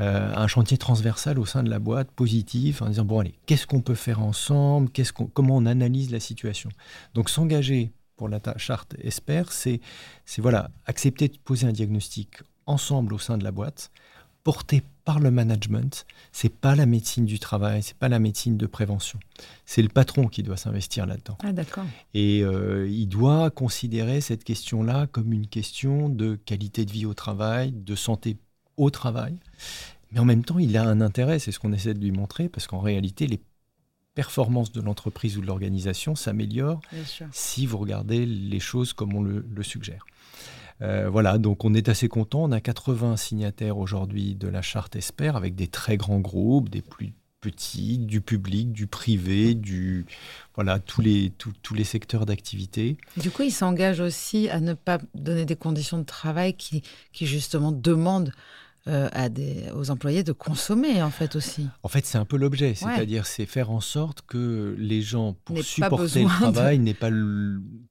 Euh, un chantier transversal au sein de la boîte, positif, en disant, bon allez, qu'est-ce qu'on peut faire ensemble? Qu'est-ce qu'on, Comment on analyse la situation? Donc s'engager pour la charte ESPER, c'est, c'est voilà, accepter de poser un diagnostic ensemble au sein de la boîte, porté par le management. C'est pas la médecine du travail, c'est pas la médecine de prévention. C'est le patron qui doit s'investir là-dedans. Ah, d'accord. Et euh, il doit considérer cette question-là comme une question de qualité de vie au travail, de santé au travail. Mais en même temps, il a un intérêt, c'est ce qu'on essaie de lui montrer, parce qu'en réalité, les performances de l'entreprise ou de l'organisation s'améliorent si vous regardez les choses comme on le, suggère. Euh, voilà, donc on est assez content. On a 80 signataires aujourd'hui de la charte ESPER avec des très grands groupes, des plus petits, du public, du privé, du voilà tous les tous, les secteurs d'activité. Du coup, ils s'engagent aussi à ne pas donner des conditions de travail qui, qui justement demandent euh, à des, aux employés de consommer en fait aussi. En fait, c'est un peu l'objet, c'est-à-dire c'est faire en sorte que les gens pour supporter le travail n'aient pas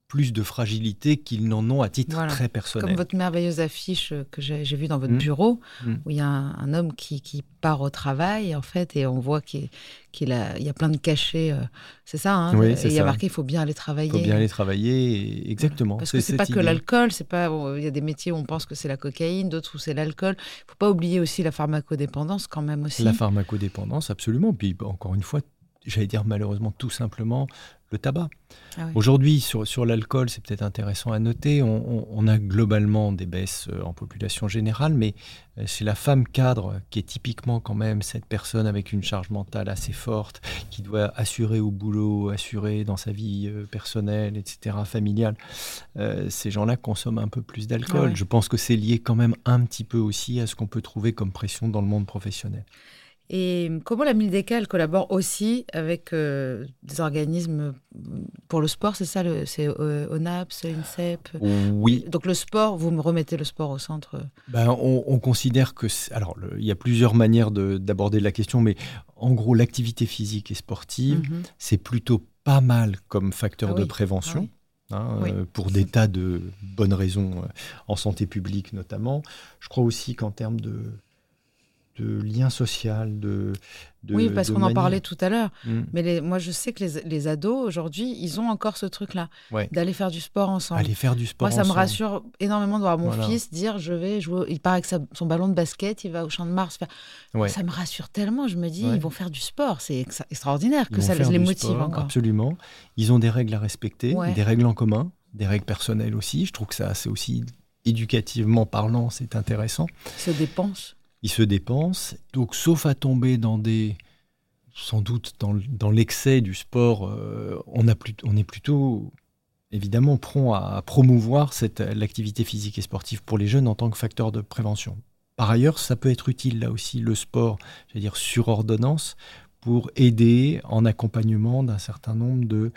plus de fragilité qu'ils n'en ont à titre très personnel. Comme votre merveilleuse affiche que j'ai vue dans votre mmh. bureau, mmh. où il y a un, homme qui, qui, part au travail en fait et on voit qu'il a, il y a plein de cachets. Euh, c'est ça, hein et il y a marqué il faut bien aller travailler. Il faut bien aller travailler, exactement. Parce que c'est pas que l'alcool, c'est pas. Il y a des métiers où on pense que c'est la cocaïne, d'autres où c'est l'alcool. Il faut pas oublier aussi la pharmacodépendance quand même aussi. La pharmacodépendance, absolument. Puis encore une fois, j'allais dire malheureusement tout simplement, le tabac. Ah oui. Aujourd'hui, sur, sur l'alcool, c'est peut-être intéressant à noter, on, on- on a globalement des baisses euh, en population générale, mais euh, chez la femme cadre, qui est typiquement quand même cette personne avec une charge mentale assez forte, qui doit assurer au boulot, assurer dans sa vie euh, personnelle, etc., familiale, euh, ces gens-là consomment un peu plus d'alcool. Ah. Je pense que c'est lié quand même un petit peu aussi à ce qu'on peut trouver comme pression dans le monde professionnel. Et comment la Mildeka, elle collabore aussi avec euh, des organismes pour le sport, c'est ça C'est euh, ONAPS, INSEP? Oui, Donc le sport, vous me remettez le sport au centre? Ben, on, on considère que... Alors, il y a plusieurs manières de- d'aborder la question, mais en gros, l'activité physique et sportive, Mhm. c'est plutôt pas mal comme facteur Ah de prévention. ah hein, Oui. euh, pour des tas de bonnes raisons, euh, en santé publique notamment. Je crois aussi qu'en termes de, de lien social, de... de oui, parce qu'on en parlait tout à l'heure. Mm. Mais les- moi, je sais que les, les ados, aujourd'hui, ils ont encore ce truc-là, Ouais. d'aller faire du sport ensemble. Aller faire du sport Moi, ça me rassure énormément de voir mon Voilà. fils dire je vais jouer. Il part avec sa- son ballon de basket, il va au champ de Mars. faire- Ouais. Ça me rassure tellement. Je me dis, Ouais. ils vont faire du sport. C'est ex- extraordinaire que ça les motive sport, encore. Absolument. Ils ont des règles à respecter, des règles en commun, des règles personnelles aussi. Je trouve que ça, c'est aussi éducativement parlant, c'est intéressant. Ils se dépensent. Ils se dépensent. Donc, sauf à tomber dans des. Sans doute dans, l'excès du sport, euh, on, est plutôt évidemment prompt à, promouvoir l'activité physique et sportive pour les jeunes en tant que facteur de prévention. Par ailleurs, ça peut être utile là aussi, le sport, j'allais dire sur ordonnance, pour aider en accompagnement d'un certain nombre de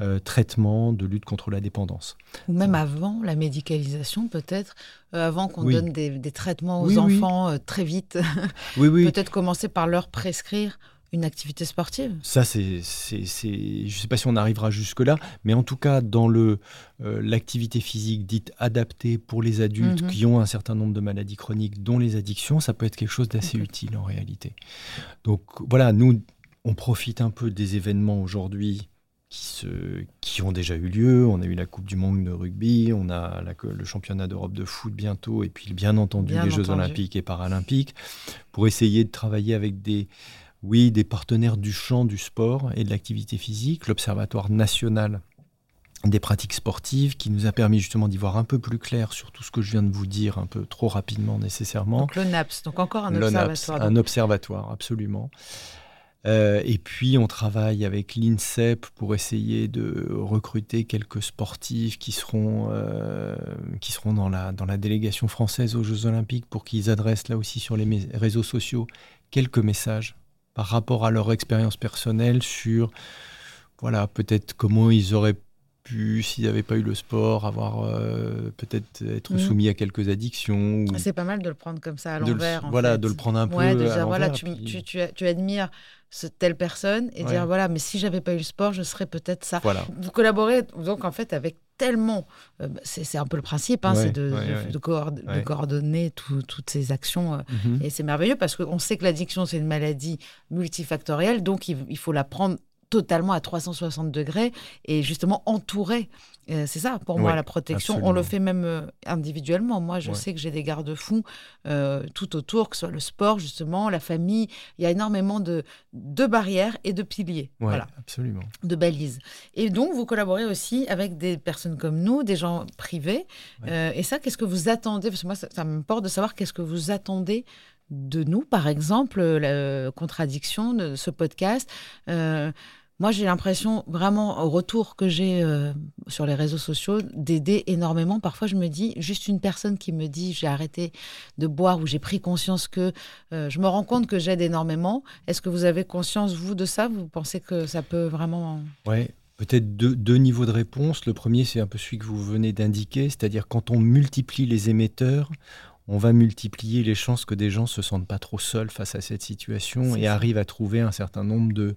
euh, traitements de lutte contre la dépendance. Ou même avant la médicalisation, peut-être, euh, avant qu'on Oui. donne des, des traitements aux Oui, oui. enfants euh, très vite, Oui, oui. peut-être commencer par leur prescrire une activité sportive. Ça, c'est, c'est, c'est- je ne sais pas si on arrivera jusque-là, mais en tout cas, dans le, euh, l'activité physique dite adaptée pour les adultes Mhm. qui ont un certain nombre de maladies chroniques, dont les addictions, ça peut être quelque chose d'assez utile en réalité. Donc voilà, nous, on profite un peu des événements aujourd'hui qui, se, qui ont déjà eu lieu. On a eu la Coupe du Monde de rugby, on a la- le championnat d'Europe de foot bientôt, et puis bien entendu Bien les Jeux olympiques et paralympiques, pour essayer de travailler avec des, oui, des partenaires du champ du sport et de l'activité physique, l'Observatoire national des pratiques sportives, qui nous a permis justement d'y voir un peu plus clair sur tout ce que je viens de vous dire, un peu trop rapidement nécessairement. Donc le NAPS, donc encore un observatoire. un observatoire, absolument. Euh, et puis, on travaille avec l'INSEP pour essayer de recruter quelques sportifs qui seront, euh, qui seront dans, la, dans la délégation française aux Jeux Olympiques pour qu'ils adressent là aussi sur les réseaux sociaux quelques messages par rapport à leur expérience personnelle sur, voilà, peut-être comment ils auraient pu, s'ils n'avaient pas eu le sport, avoir euh, peut-être être Mhm. soumis à quelques addictions. ou- C'est pas mal de le prendre comme ça à le- l'envers. en voilà, fait. de le prendre un peu Ouais, de à dire voilà, tu, puis- tu, tu, tu admires ce, telle personne et Ouais. dire voilà, mais si j'avais pas eu le sport, je serais peut-être ça. Voilà. Vous collaborez donc en fait avec tellement, euh, bah, c'est un peu le principe, hein, Ouais, c'est de, ouais, de- ouais. de coord- de Ouais. coordonner tout- toutes ces actions. euh, Mhm. et c'est merveilleux parce qu'on sait que l'addiction, c'est une maladie multifactorielle, donc il, il faut la prendre totalement à 360 degrés et justement entourer. Euh, c'est ça pour moi la protection. On le fait même euh, individuellement. Moi, je Ouais. sais que j'ai des garde-fous euh, tout autour, que ce soit le sport justement, la famille. Il y a énormément de, de barrières et de piliers. Ouais, Voilà absolument. de balises. Et donc, vous collaborez aussi avec des personnes comme nous, des gens privés. Ouais. Euh, et ça, qu'est-ce que vous attendez? Parce que moi, ça, ça m'importe de savoir qu'est-ce que vous attendez de nous, par exemple, euh, la contradiction de ce podcast. Euh, moi, j'ai l'impression, vraiment, au retour que j'ai euh, sur les réseaux sociaux, d'aider énormément. Parfois, je me dis, juste une personne qui me dit, j'ai arrêté de boire ou j'ai pris conscience que je me rends compte que j'aide énormément. Est-ce que vous avez conscience, vous, de ça? Vous pensez que ça peut vraiment... Ouais. Peut-être deux niveaux de réponse. Le premier, c'est un peu celui que vous venez d'indiquer, c'est-à-dire quand on multiplie les émetteurs, on va multiplier les chances que des gens se sentent pas trop seuls face à cette situation et ça. arrivent à trouver un certain nombre de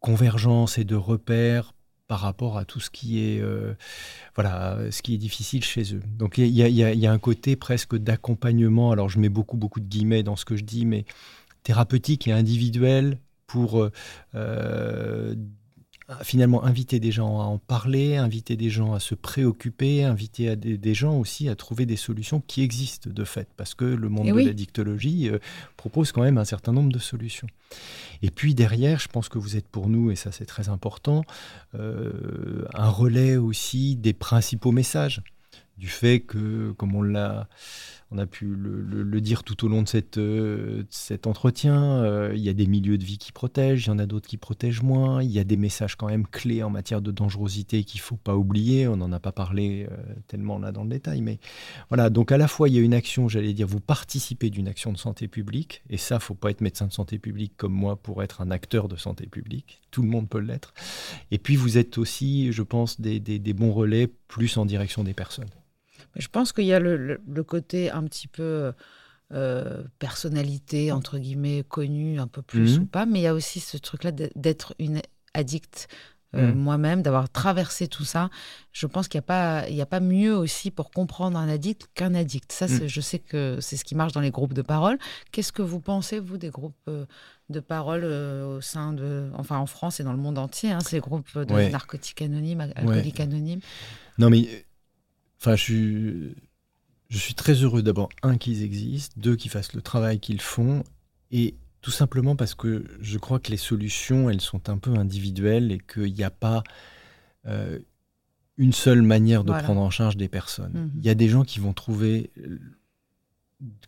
convergences et de repères par rapport à tout ce qui est euh, voilà ce qui est difficile chez eux. Donc y y il y a un côté presque d'accompagnement. Alors je mets beaucoup beaucoup de guillemets dans ce que je dis, mais thérapeutique et individuel pour euh, euh, finalement inviter des gens à en parler, inviter des gens à se préoccuper, inviter des, gens aussi à trouver des solutions qui existent de fait, parce que le monde de la dictologie euh, propose quand même un certain nombre de solutions. Et puis derrière, je pense que vous êtes pour nous, et ça c'est très important, euh, un relais aussi des principaux messages, du fait que, comme on l'a on a pu le, dire tout au long de euh, cet entretien. Euh, il y a des milieux de vie qui protègent, il y en a d'autres qui protègent moins. Il y a des messages quand même clés en matière de dangerosité qu'il faut pas oublier. On n'en a pas parlé euh, tellement là dans le détail, mais voilà. Donc à la fois il y a une action, j'allais dire, vous participez d'une action de santé publique, et ça, faut pas être médecin de santé publique comme moi pour être un acteur de santé publique. Tout le monde peut l'être. Et puis vous êtes aussi, je pense, des bons relais plus en direction des personnes. Je pense qu'il y a le, côté un petit peu euh, personnalité, entre guillemets, connue, un peu plus mhm. ou pas, mais il y a aussi ce truc-là d'être une addict. Euh, mhm. moi-même, d'avoir traversé tout ça, je pense qu'il n'y a, pas, il a pas mieux aussi pour comprendre un addict qu'un addict. Ça, mhm. je sais que c'est ce qui marche dans les groupes de parole. Qu'est-ce que vous pensez, vous, des groupes euh, de parole au sein de, enfin en France et dans le monde entier, hein, ces groupes de narcotiques anonymes, alcooliques anonymes? Non, mais Enfin, je suis, je suis très heureux d'abord, un, qu'ils existent, deux, qu'ils fassent le travail qu'ils font, et tout simplement parce que je crois que les solutions, elles sont un peu individuelles et qu'il n'y a pas euh, une seule manière de prendre en charge des personnes. Mhm. Il y a des gens qui vont trouver euh,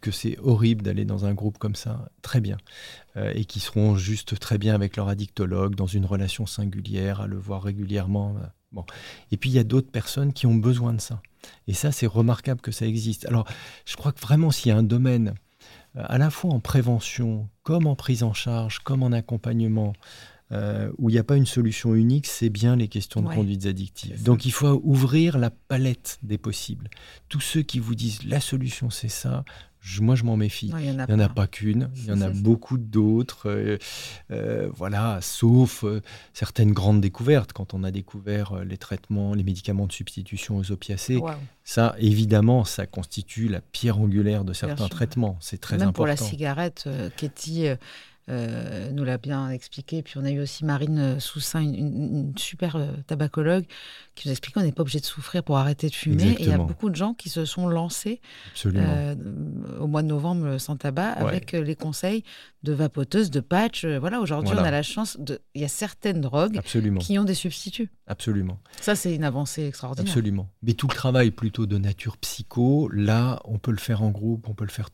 que c'est horrible d'aller dans un groupe comme ça, très bien, euh, et qui seront juste très bien avec leur addictologue, dans une relation singulière, à le voir régulièrement. Bon. Et puis il y a d'autres personnes qui ont besoin de ça. Et ça, c'est remarquable que ça existe. Alors, je crois que vraiment, s'il y a un domaine, euh, à la fois en prévention, comme en prise en charge, comme en accompagnement, euh, où il n'y a pas une solution unique, c'est bien les questions de conduites addictives. Donc il faut ouvrir la palette des possibles. Tous ceux qui vous disent la solution c'est ça, moi, je m'en méfie. il n'y en, a pas qu'une, il y en a beaucoup d'autres. Euh, euh, voilà, sauf euh, certaines grandes découvertes. Quand on a découvert les traitements, les médicaments de substitution aux opiacés, ça, évidemment, ça constitue la pierre angulaire de certains traitements. C'est très Même important. pour la cigarette, Katie euh, nous l'a bien expliqué. Puis on a eu aussi Marine euh, Soussin, une, super euh, tabacologue, qui nous explique qu'on n'est pas obligé de souffrir pour arrêter de fumer. Et il y a beaucoup de gens qui se sont lancés au mois de novembre sans tabac avec les conseils de vapoteuses, de patch. voilà, aujourd'hui, on a la chance de. Il y a certaines drogues qui ont des substituts. Absolument. Ça, c'est une avancée extraordinaire. Absolument. Mais tout le travail plutôt de nature psycho, là, on peut le faire en groupe, on peut le faire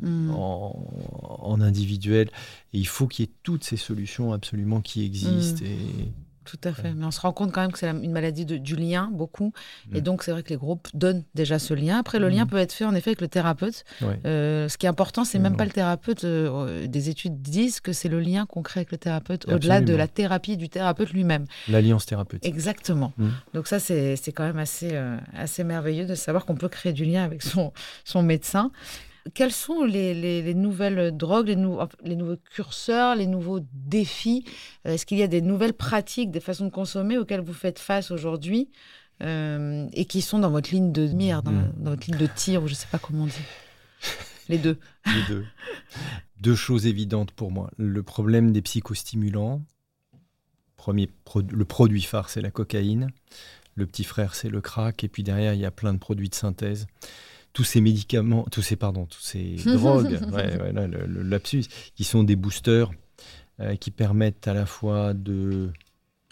Mm. en, individuel. Et il faut qu'il y ait toutes ces solutions absolument qui existent. Mm. Et, tout à fait. Mais on se rend compte quand même que c'est une maladie du lien, beaucoup. Et mm. donc, c'est vrai que les groupes donnent déjà ce lien. Après, le lien peut être fait en effet avec le thérapeute. Euh, ce qui est important, c'est même pas le thérapeute. Euh, des études disent que c'est le lien qu'on crée avec le thérapeute, au-delà de la thérapie du thérapeute lui-même. L'alliance thérapeutique. Exactement. Donc, ça, c'est quand même assez, euh, assez merveilleux de savoir qu'on peut créer du lien avec son, son médecin. Quelles sont les, nouvelles drogues, les, les, nouveaux curseurs, les nouveaux défis? Euh, Est-ce qu'il y a des nouvelles pratiques, des façons de consommer auxquelles vous faites face aujourd'hui euh, et qui sont dans votre ligne de mire, dans, hmm. votre ligne de tir, ou je ne sais pas comment on dit? Les deux. Les deux. deux choses évidentes pour moi. Le problème des psychostimulants. Premier le produit phare, c'est la cocaïne. Le petit frère, c'est le crack. Et puis derrière, il y a plein de produits de synthèse tous ces médicaments, tous ces, pardon, tous ces drogues, le, lapsus, qui sont des boosters euh, qui permettent à la fois de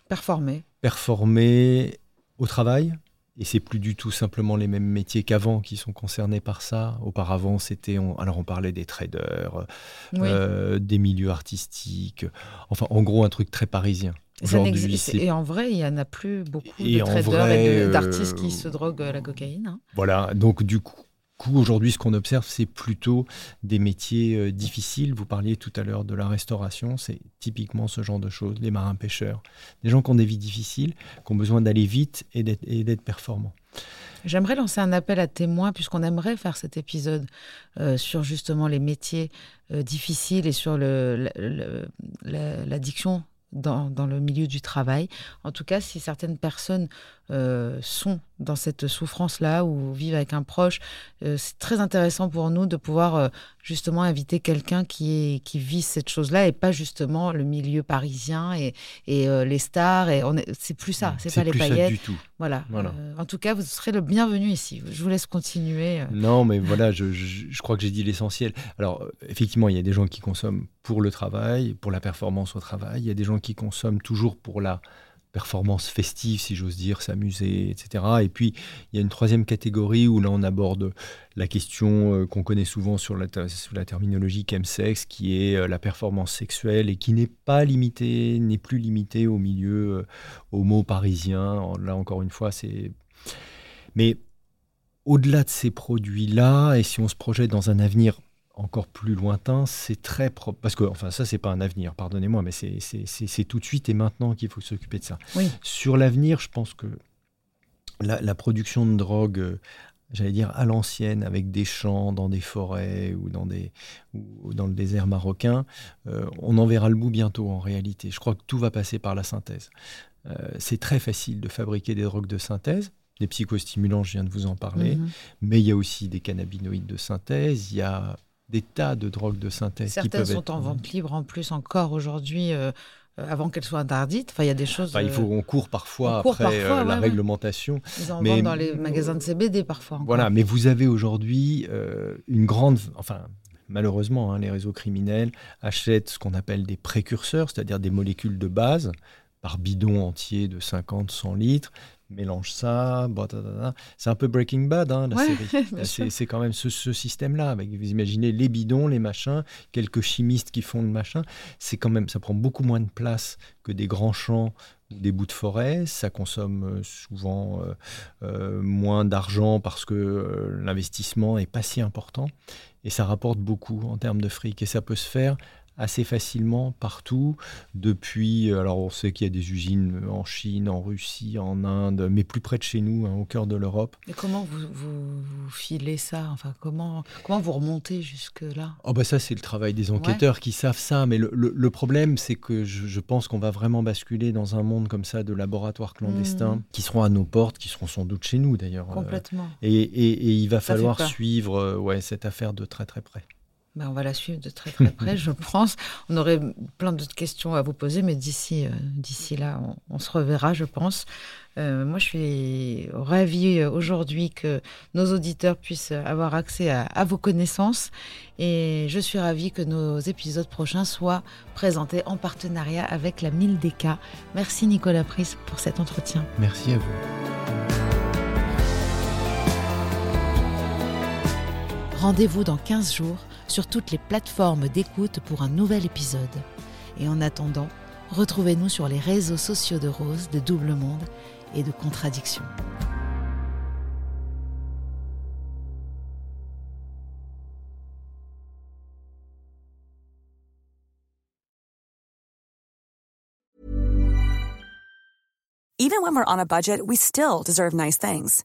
performer, performer au travail. Et c'est plus du tout simplement les mêmes métiers qu'avant qui sont concernés par ça. Auparavant, c'était, alors on parlait des traders, euh, des milieux artistiques, enfin en gros un truc très parisien. Et en vrai, il n'y en a plus beaucoup de traders et d'artistes qui euh, se droguent à la cocaïne. Hein. Voilà, donc du coup, aujourd'hui, ce qu'on observe, c'est plutôt des métiers euh, difficiles. Vous parliez tout à l'heure de la restauration, c'est typiquement ce genre de choses, les marins-pêcheurs, des gens qui ont des vies difficiles, qui ont besoin d'aller vite et d'être performants. J'aimerais lancer un appel à témoins, puisqu'on aimerait faire cet épisode euh, sur justement les métiers euh, difficiles et sur l'addiction dans, dans, le milieu du travail. En tout cas, si certaines personnes sont dans cette souffrance-là ou vivent avec un proche, euh, c'est très intéressant pour nous de pouvoir euh, justement inviter quelqu'un qui, est, qui vit cette chose-là et pas justement le milieu parisien et, et euh, les stars. Et on est, c'est plus ça, c'est, pas les paillettes. Ça du tout. Voilà. en tout cas, vous serez le bienvenu ici. Je vous laisse continuer. Non, mais voilà, je, je, je crois que j'ai dit l'essentiel. Alors, effectivement, il y a des gens qui consomment pour le travail, pour la performance au travail. Il y a des gens qui consomment toujours pour la performance festive, si j'ose dire, s'amuser, etc. Et puis, il y a une troisième catégorie où là, on aborde la question euh, qu'on connaît souvent sur la, terminologie chemsex, qui est euh, la performance sexuelle et qui n'est pas limitée, n'est plus limitée au milieu euh, homo parisien. Là, encore une fois, c'est... Mais au-delà de ces produits-là, et si on se projette dans un avenir encore plus lointain, c'est très propre. Parce que, enfin, ça, c'est pas un avenir, pardonnez-moi, mais c'est tout de suite et maintenant qu'il faut s'occuper de ça. Sur l'avenir, je pense que la, production de drogue, euh, j'allais dire à l'ancienne, avec des champs dans des forêts ou dans, des, ou dans le désert marocain, euh, on en verra le bout bientôt en réalité. Je crois que tout va passer par la synthèse. Euh, c'est très facile de fabriquer des drogues de synthèse. Les psychostimulants, je viens de vous en parler, Mhm. mais il y a aussi des cannabinoïdes de synthèse, il y a des tas de drogues de synthèse Certaines sont être... en vente libre en plus encore aujourd'hui, euh, avant qu'elles soient interdites. Enfin, il y a des choses. Enfin, il faut, euh, on court parfois on court après parfois, euh, la ouais, réglementation. Ils en mais- vendent dans les magasins de CBD parfois. encore. Voilà, mais vous avez aujourd'hui euh, une grande... Enfin, malheureusement, hein, les réseaux criminels achètent ce qu'on appelle des précurseurs, c'est-à-dire des molécules de base, par bidon entier de 50, 100 litres, mélange ça, c'est un peu Breaking Bad, hein, la Ouais, série. bien C'est quand même ce, ce système-là, avec vous imaginez les bidons, les machins, quelques chimistes qui font le machin. C'est quand même, ça prend beaucoup moins de place que des grands champs ou des bouts de forêt. Ça consomme euh, souvent euh, euh, moins d'argent parce que euh, l'investissement n'est pas si important et ça rapporte beaucoup en termes de fric et ça peut se faire assez facilement partout depuis euh, alors on sait qu'il y a des usines en Chine, en Russie, en Inde, mais plus près de chez nous, hein, au cœur de l'Europe. Mais comment vous, vous, vous filez ça? Enfin, comment, comment vous remontez jusque-là? Oh bah ça c'est le travail des enquêteurs qui savent ça, mais le, le- le problème c'est que je, je pense qu'on va vraiment basculer dans un monde comme ça de laboratoires clandestins Mhm. qui seront à nos portes, qui seront sans doute chez nous d'ailleurs. Euh, Complètement. et, et- et il va Ça falloir suivre euh, ouais, cette affaire de très très près. Ben, on va la suivre de très très près, je pense. On aurait plein d'autres questions à vous poser, mais d'ici euh, d'ici là, on, on se reverra, je pense. Euh, moi, je suis ravie euh, aujourd'hui que nos auditeurs puissent avoir accès à, à vos connaissances. Et je suis ravie que nos épisodes prochains soient présentés en partenariat avec la 1000DK. Merci Nicolas Pris pour cet entretien. Merci à vous. Rendez-vous dans 15 jours sur toutes les plateformes d'écoute pour un nouvel épisode. Et en attendant, retrouvez-nous sur les réseaux sociaux de Rose, de Double Monde et de Contradiction. Even when we're on a budget, we still deserve nice things.